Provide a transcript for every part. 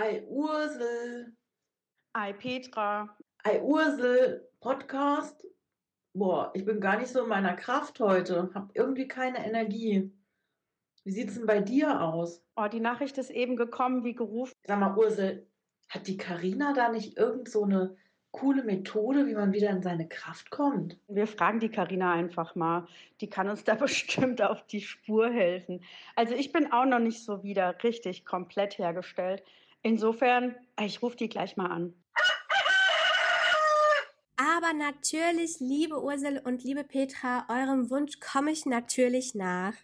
Ei Ursel. Ei Petra. Ei Ursel Podcast. Boah, ich bin gar nicht so in meiner Kraft heute. Hab irgendwie keine Energie. Wie sieht's denn bei dir aus? Oh, die Nachricht ist eben gekommen, wie gerufen. Sag mal, Ursel, hat die Karina da nicht irgend so eine coole Methode, wie man wieder in seine Kraft kommt? Wir fragen die Karina einfach mal. Die kann uns da bestimmt auf die Spur helfen. Also ich bin auch noch nicht so wieder richtig komplett hergestellt. Insofern, ich rufe die gleich mal an. Aber natürlich, liebe Ursel und liebe Petra, eurem Wunsch komme ich natürlich nach.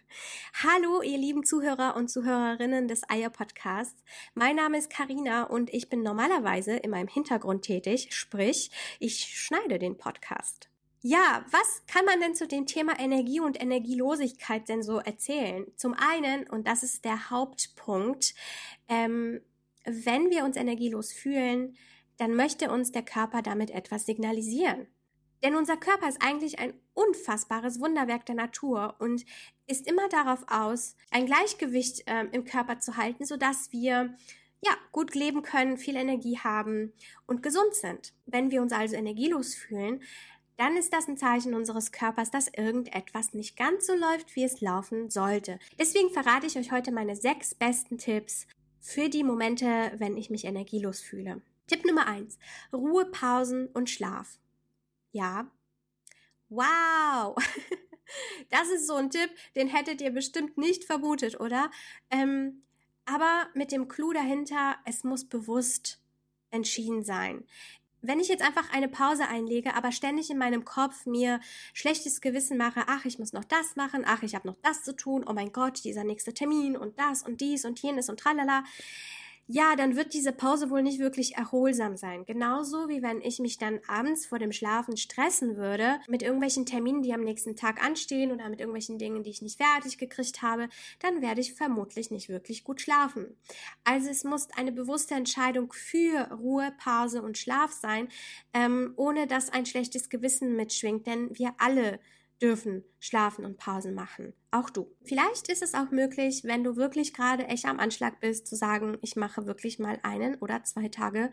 Hallo, ihr lieben Zuhörer und Zuhörerinnen des Eier Podcasts. Mein Name ist Karina und ich bin normalerweise in meinem Hintergrund tätig, sprich, ich schneide den Podcast. Ja, was kann man denn zu dem Thema Energie und Energielosigkeit denn so erzählen? Zum einen, und das ist der Hauptpunkt, ähm, wenn wir uns energielos fühlen, dann möchte uns der Körper damit etwas signalisieren. Denn unser Körper ist eigentlich ein unfassbares Wunderwerk der Natur und ist immer darauf aus, ein Gleichgewicht äh, im Körper zu halten, sodass wir ja, gut leben können, viel Energie haben und gesund sind. Wenn wir uns also energielos fühlen, dann ist das ein Zeichen unseres Körpers, dass irgendetwas nicht ganz so läuft, wie es laufen sollte. Deswegen verrate ich euch heute meine sechs besten Tipps für die Momente, wenn ich mich energielos fühle. Tipp Nummer eins: Ruhepausen und Schlaf. Ja. Wow! Das ist so ein Tipp, den hättet ihr bestimmt nicht vermutet, oder? Ähm, aber mit dem Clou dahinter, es muss bewusst entschieden sein. Wenn ich jetzt einfach eine Pause einlege, aber ständig in meinem Kopf mir schlechtes Gewissen mache, ach, ich muss noch das machen, ach, ich habe noch das zu tun, oh mein Gott, dieser nächste Termin und das und dies und jenes und tralala, ja, dann wird diese Pause wohl nicht wirklich erholsam sein. Genauso wie wenn ich mich dann abends vor dem Schlafen stressen würde mit irgendwelchen Terminen, die am nächsten Tag anstehen oder mit irgendwelchen Dingen, die ich nicht fertig gekriegt habe, dann werde ich vermutlich nicht wirklich gut schlafen. Also es muss eine bewusste Entscheidung für Ruhe, Pause und Schlaf sein, ähm, ohne dass ein schlechtes Gewissen mitschwingt, denn wir alle dürfen schlafen und Pausen machen. Auch du. Vielleicht ist es auch möglich, wenn du wirklich gerade echt am Anschlag bist, zu sagen, ich mache wirklich mal einen oder zwei Tage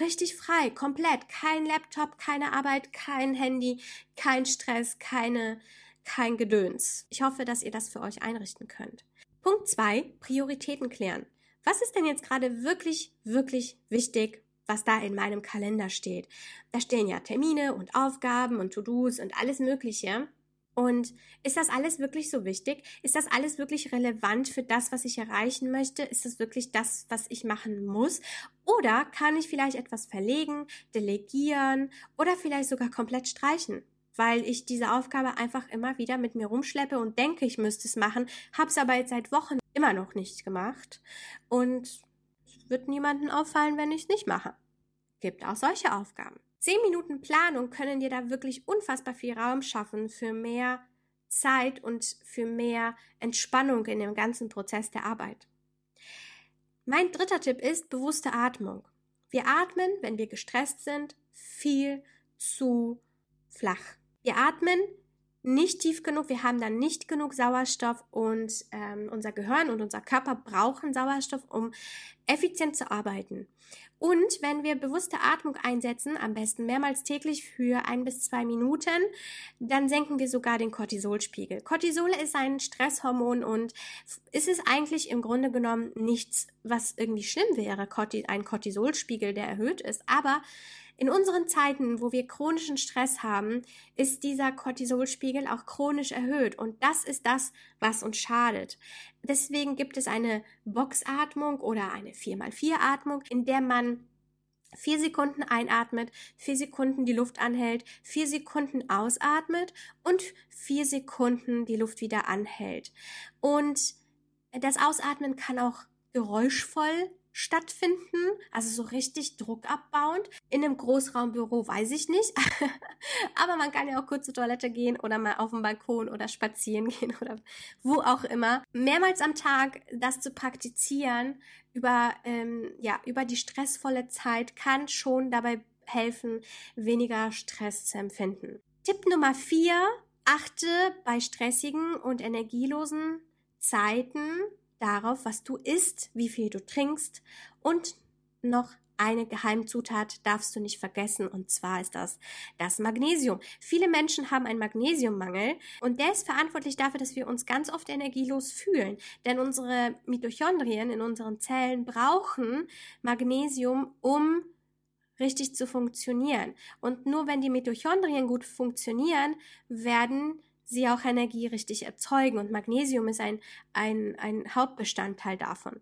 richtig frei, komplett. Kein Laptop, keine Arbeit, kein Handy, kein Stress, keine, kein Gedöns. Ich hoffe, dass ihr das für euch einrichten könnt. Punkt zwei: Prioritäten klären. Was ist denn jetzt gerade wirklich, wirklich wichtig was da in meinem Kalender steht. Da stehen ja Termine und Aufgaben und To-Dos und alles Mögliche. Und ist das alles wirklich so wichtig? Ist das alles wirklich relevant für das, was ich erreichen möchte? Ist das wirklich das, was ich machen muss? Oder kann ich vielleicht etwas verlegen, delegieren oder vielleicht sogar komplett streichen? Weil ich diese Aufgabe einfach immer wieder mit mir rumschleppe und denke, ich müsste es machen, habe es aber jetzt seit Wochen immer noch nicht gemacht. Und wird niemanden auffallen, wenn ich es nicht mache. Gibt auch solche Aufgaben. Zehn Minuten Planung können dir da wirklich unfassbar viel Raum schaffen für mehr Zeit und für mehr Entspannung in dem ganzen Prozess der Arbeit. Mein dritter Tipp ist bewusste Atmung. Wir atmen, wenn wir gestresst sind, viel zu flach. Wir atmen nicht tief genug, wir haben dann nicht genug Sauerstoff und ähm, unser Gehirn und unser Körper brauchen Sauerstoff, um effizient zu arbeiten. Und wenn wir bewusste Atmung einsetzen, am besten mehrmals täglich für ein bis zwei Minuten, dann senken wir sogar den Cortisolspiegel. Cortisol ist ein Stresshormon und ist es eigentlich im Grunde genommen nichts, was irgendwie schlimm wäre, ein Cortisolspiegel, der erhöht ist, aber in unseren Zeiten, wo wir chronischen Stress haben, ist dieser Cortisolspiegel auch chronisch erhöht und das ist das, was uns schadet. Deswegen gibt es eine Boxatmung oder eine 4x4-Atmung, in der man vier Sekunden einatmet, vier Sekunden die Luft anhält, vier Sekunden ausatmet und vier Sekunden die Luft wieder anhält. Und das Ausatmen kann auch geräuschvoll stattfinden, also so richtig druckabbauend. In einem Großraumbüro weiß ich nicht, aber man kann ja auch kurz zur Toilette gehen oder mal auf den Balkon oder spazieren gehen oder wo auch immer. Mehrmals am Tag das zu praktizieren über ähm, ja über die stressvolle Zeit kann schon dabei helfen, weniger Stress zu empfinden. Tipp Nummer vier: Achte bei stressigen und energielosen Zeiten darauf, was du isst, wie viel du trinkst und noch eine Geheimzutat darfst du nicht vergessen und zwar ist das das Magnesium. Viele Menschen haben einen Magnesiummangel und der ist verantwortlich dafür, dass wir uns ganz oft energielos fühlen. Denn unsere Mitochondrien in unseren Zellen brauchen Magnesium, um richtig zu funktionieren. Und nur wenn die Mitochondrien gut funktionieren, werden sie auch Energie richtig erzeugen. Und Magnesium ist ein, ein, ein Hauptbestandteil davon.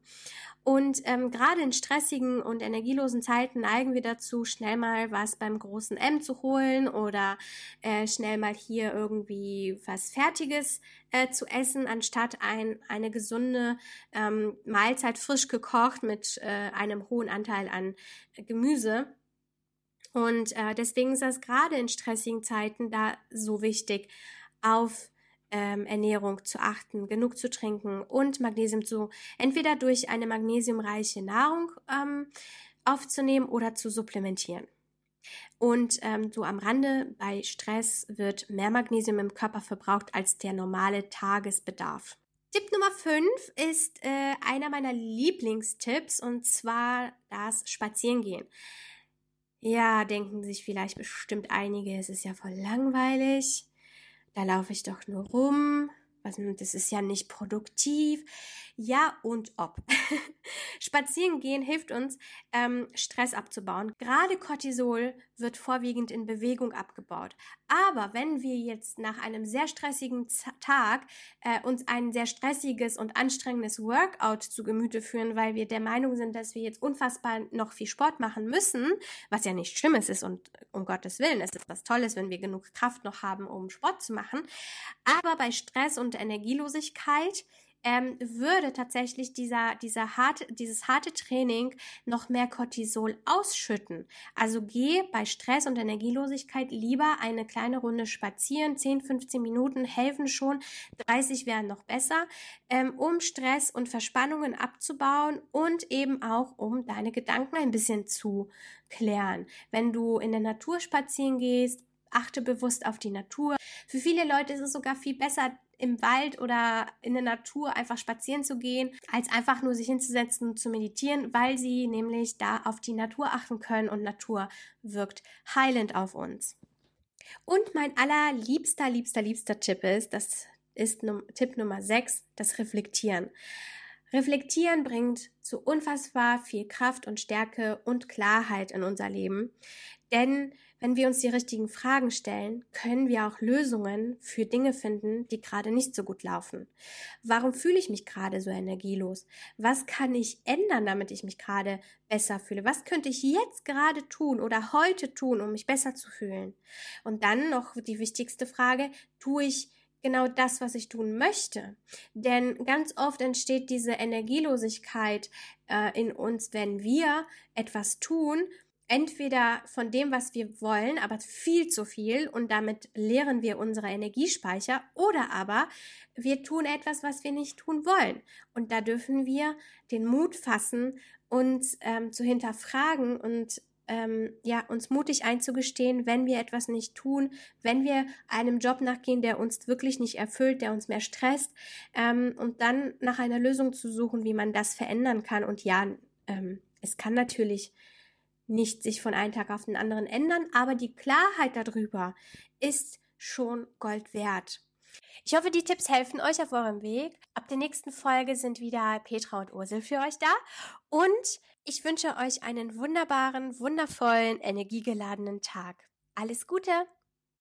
Und ähm, gerade in stressigen und energielosen Zeiten neigen wir dazu, schnell mal was beim großen M zu holen oder äh, schnell mal hier irgendwie was Fertiges äh, zu essen, anstatt ein, eine gesunde ähm, Mahlzeit frisch gekocht mit äh, einem hohen Anteil an Gemüse. Und äh, deswegen ist das gerade in stressigen Zeiten da so wichtig, auf ähm, Ernährung zu achten, genug zu trinken und Magnesium zu entweder durch eine magnesiumreiche Nahrung ähm, aufzunehmen oder zu supplementieren. Und ähm, so am Rande, bei Stress wird mehr Magnesium im Körper verbraucht als der normale Tagesbedarf. Tipp Nummer 5 ist äh, einer meiner Lieblingstipps und zwar das Spazierengehen. Ja, denken sich vielleicht bestimmt einige, es ist ja voll langweilig da laufe ich doch nur rum, das ist ja nicht produktiv. Ja und ob. Spazieren gehen hilft uns, ähm, Stress abzubauen. Gerade Cortisol wird vorwiegend in Bewegung abgebaut. Aber wenn wir jetzt nach einem sehr stressigen Tag äh, uns ein sehr stressiges und anstrengendes Workout zu Gemüte führen, weil wir der Meinung sind, dass wir jetzt unfassbar noch viel Sport machen müssen, was ja nicht Schlimmes ist und um Gottes Willen, es ist was Tolles, wenn wir genug Kraft noch haben, um Sport zu machen. Aber bei Stress und Energielosigkeit ähm, würde tatsächlich dieser, dieser harte, dieses harte Training noch mehr Cortisol ausschütten. Also geh bei Stress und Energielosigkeit lieber eine kleine Runde spazieren. 10, 15 Minuten helfen schon. 30 wären noch besser, ähm, um Stress und Verspannungen abzubauen und eben auch um deine Gedanken ein bisschen zu klären. Wenn du in der Natur spazieren gehst, achte bewusst auf die Natur. Für viele Leute ist es sogar viel besser, im Wald oder in der Natur einfach spazieren zu gehen, als einfach nur sich hinzusetzen und zu meditieren, weil sie nämlich da auf die Natur achten können und Natur wirkt heilend auf uns. Und mein allerliebster, liebster, liebster Tipp ist, das ist Tipp Nummer 6, das Reflektieren. Reflektieren bringt zu unfassbar viel Kraft und Stärke und Klarheit in unser Leben. Denn wenn wir uns die richtigen Fragen stellen, können wir auch Lösungen für Dinge finden, die gerade nicht so gut laufen. Warum fühle ich mich gerade so energielos? Was kann ich ändern, damit ich mich gerade besser fühle? Was könnte ich jetzt gerade tun oder heute tun, um mich besser zu fühlen? Und dann noch die wichtigste Frage, tue ich genau das, was ich tun möchte. Denn ganz oft entsteht diese Energielosigkeit äh, in uns, wenn wir etwas tun, entweder von dem, was wir wollen, aber viel zu viel und damit leeren wir unsere Energiespeicher oder aber wir tun etwas, was wir nicht tun wollen. Und da dürfen wir den Mut fassen, uns ähm, zu hinterfragen und ähm, ja, uns mutig einzugestehen, wenn wir etwas nicht tun, wenn wir einem Job nachgehen, der uns wirklich nicht erfüllt, der uns mehr stresst, ähm, und dann nach einer Lösung zu suchen, wie man das verändern kann. Und ja, ähm, es kann natürlich nicht sich von einem Tag auf den anderen ändern, aber die Klarheit darüber ist schon Gold wert. Ich hoffe, die Tipps helfen euch auf eurem Weg. Ab der nächsten Folge sind wieder Petra und Ursel für euch da. Und ich wünsche euch einen wunderbaren, wundervollen, energiegeladenen Tag. Alles Gute!